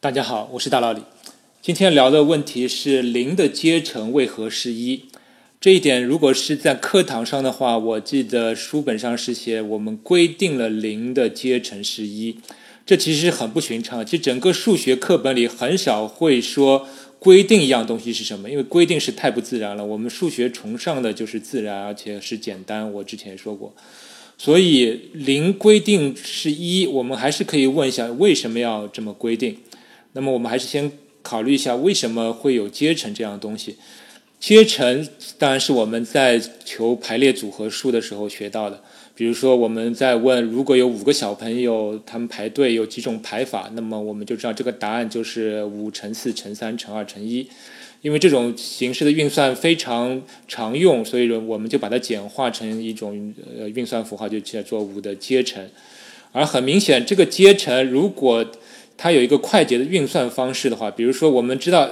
大家好，我是大老李。今天聊的问题是零的阶乘为何是一？这一点如果是在课堂上的话，我记得书本上是写我们规定了零的阶乘是一，这其实很不寻常。其实整个数学课本里很少会说规定一样东西是什么，因为规定是太不自然了。我们数学崇尚的就是自然，而且是简单。我之前也说过。所以零规定是一，我们还是可以问一下为什么要这么规定。那么我们还是先考虑一下为什么会有阶乘这样东西。阶乘当然是我们在求排列组合数的时候学到的。比如说我们在问如果有五个小朋友他们排队有几种排法，那么我们就知道这个答案就是五乘四乘三乘二乘一。因为这种形式的运算非常常用，所以我们就把它简化成一种呃运算符号，就叫做五的阶乘。而很明显，这个阶乘如果它有一个快捷的运算方式的话，比如说我们知道。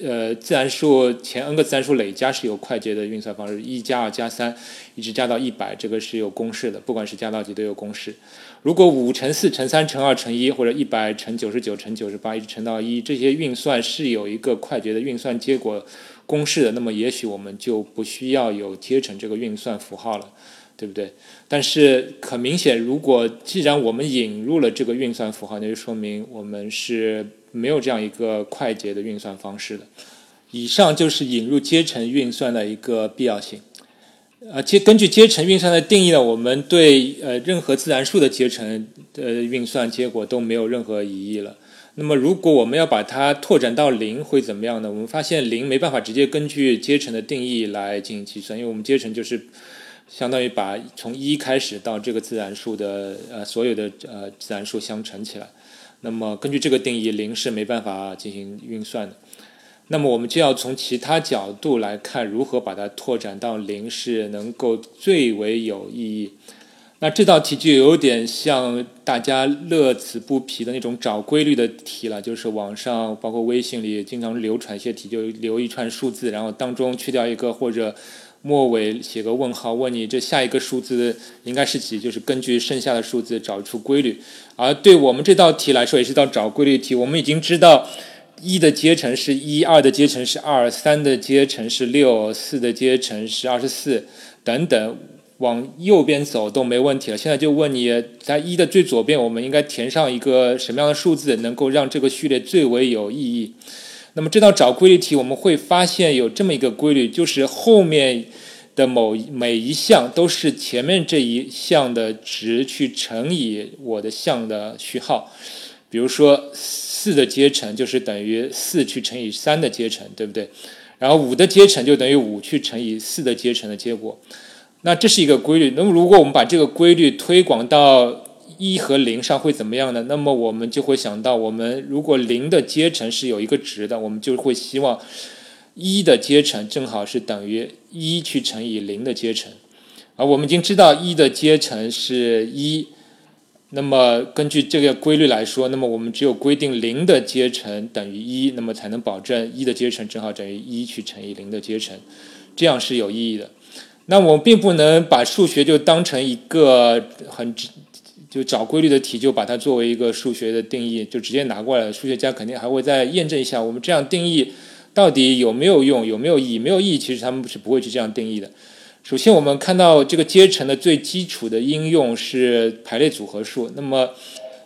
呃，自然数前 n 个自然数累加是有快捷的运算方式，一加二加三，一直加到一百，这个是有公式的，不管是加到几都有公式。如果五乘四乘三乘二乘一，或者一百乘九十九乘九十八，一直乘到一，这些运算是有一个快捷的运算结果公式的，那么也许我们就不需要有阶乘这个运算符号了，对不对？但是很明显，如果既然我们引入了这个运算符号，那就说明我们是。没有这样一个快捷的运算方式的。以上就是引入阶乘运算的一个必要性。呃，阶根据阶乘运算的定义呢，我们对呃任何自然数的阶乘的运算结果都没有任何疑义了。那么，如果我们要把它拓展到零，会怎么样呢？我们发现零没办法直接根据阶乘的定义来进行计算，因为我们阶乘就是相当于把从一开始到这个自然数的呃所有的呃自然数相乘起来。那么根据这个定义，零是没办法进行运算的。那么我们就要从其他角度来看，如何把它拓展到零是能够最为有意义。那这道题就有点像大家乐此不疲的那种找规律的题了，就是网上包括微信里经常流传一些题，就留一串数字，然后当中去掉一个或者。末尾写个问号，问你这下一个数字应该是几？就是根据剩下的数字找出规律。而对我们这道题来说，也是道找规律题。我们已经知道一的阶乘是一，二的阶乘是二，三的阶乘是六，四的阶乘是二十四，等等，往右边走都没问题了。现在就问你在一的最左边，我们应该填上一个什么样的数字，能够让这个序列最为有意义？那么这道找规律题，我们会发现有这么一个规律，就是后面的某每一项都是前面这一项的值去乘以我的项的序号。比如说四的阶乘就是等于四去乘以三的阶乘，对不对？然后五的阶乘就等于五去乘以四的阶乘的结果。那这是一个规律。那么如果我们把这个规律推广到一和零上会怎么样呢？那么我们就会想到，我们如果零的阶乘是有一个值的，我们就会希望一的阶乘正好是等于一去乘以零的阶乘。而我们已经知道一的阶乘是一，那么根据这个规律来说，那么我们只有规定零的阶乘等于一，那么才能保证一的阶乘正好等于一去乘以零的阶乘，这样是有意义的。那我并不能把数学就当成一个很。就找规律的题，就把它作为一个数学的定义，就直接拿过来。数学家肯定还会再验证一下，我们这样定义到底有没有用，有没有意义？没有意义，其实他们是不会去这样定义的。首先，我们看到这个阶乘的最基础的应用是排列组合数。那么，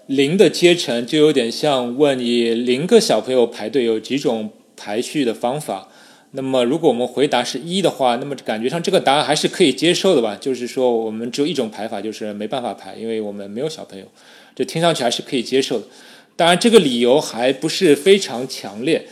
零的阶乘就有点像问你零个小朋友排队有几种排序的方法。那么，如果我们回答是一的话，那么感觉上这个答案还是可以接受的吧？就是说，我们只有一种排法，就是没办法排，因为我们没有小朋友，这听上去还是可以接受的。当然，这个理由还不是非常强烈，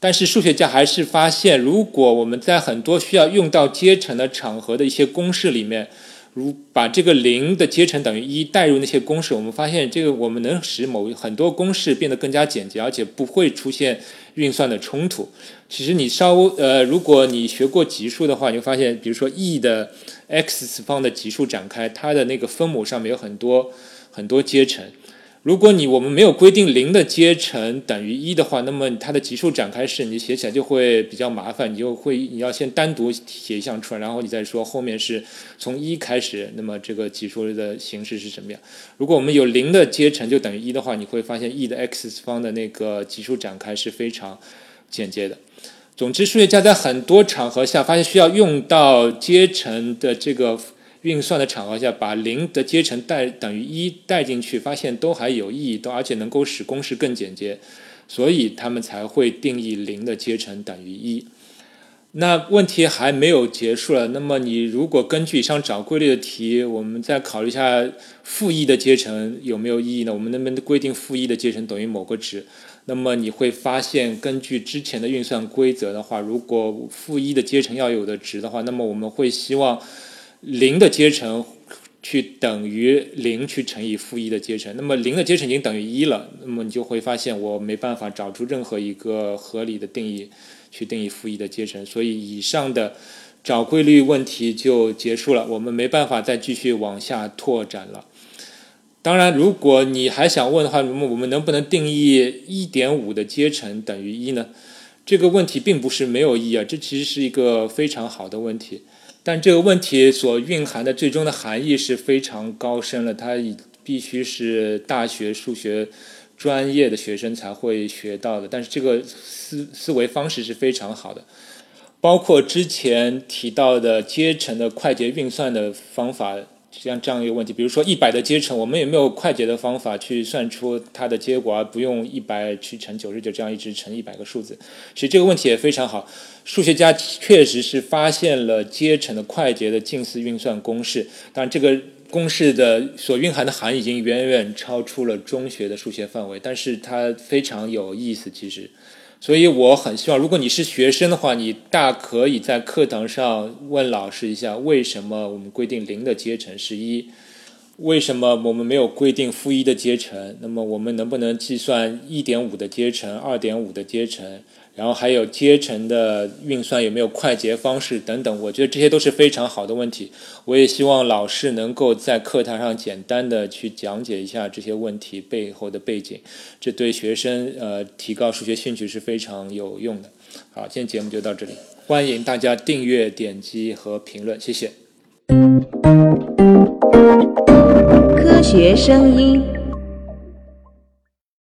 但是数学家还是发现，如果我们在很多需要用到阶乘的场合的一些公式里面，如把这个零的阶乘等于一代入那些公式，我们发现这个我们能使某很多公式变得更加简洁，而且不会出现运算的冲突。其实你稍微呃，如果你学过级数的话，你会发现，比如说 e 的 x 次方的级数展开，它的那个分母上面有很多很多阶乘，如果你我们没有规定零的阶乘等于一的话，那么它的级数展开式你写起来就会比较麻烦，你就会你要先单独写一项出来，然后你再说后面是从一开始，那么这个级数的形式是什么样？如果我们有零的阶乘就等于一的话，你会发现 e 的 x 方的那个级数展开是非常简洁的。总之，数学家在很多场合下发现需要用到阶乘的这个。运算的场合下，把零的阶乘带等于一带进去，发现都还有意义，都而且能够使公式更简洁，所以他们才会定义零的阶乘等于一。那问题还没有结束了，那么你如果根据以上找规律的题，我们再考虑一下负一的阶乘有没有意义呢？我们能不能规定负一的阶乘等于某个值？那么你会发现，根据之前的运算规则的话，如果负一的阶乘要有的值的话，那么我们会希望。零的阶乘去等于零去乘以负一的阶乘，那么零的阶乘已经等于一了，那么你就会发现我没办法找出任何一个合理的定义去定义负一的阶乘，所以以上的找规律问题就结束了，我们没办法再继续往下拓展了。当然，如果你还想问的话，我们我们能不能定义一点五的阶乘等于一呢？这个问题并不是没有意义啊，这其实是一个非常好的问题。但这个问题所蕴含的最终的含义是非常高深了，它必须是大学数学专业的学生才会学到的。但是这个思思维方式是非常好的，包括之前提到的阶层的快捷运算的方法。像这样一个问题，比如说一百的阶乘，我们有没有快捷的方法去算出它的结果，而不用一百去乘九十九这样一直乘一百个数字？其实这个问题也非常好，数学家确实是发现了阶乘的快捷的近似运算公式，但这个公式的所蕴含的含义已经远远超出了中学的数学范围，但是它非常有意思，其实。所以我很希望，如果你是学生的话，你大可以在课堂上问老师一下，为什么我们规定零的阶乘是一？为什么我们没有规定负一的阶乘？那么我们能不能计算一点五的阶乘、二点五的阶乘？然后还有阶乘的运算有没有快捷方式等等，我觉得这些都是非常好的问题。我也希望老师能够在课堂上简单的去讲解一下这些问题背后的背景，这对学生呃提高数学兴趣是非常有用的。好，今天节目就到这里，欢迎大家订阅、点击和评论，谢谢。科学声音。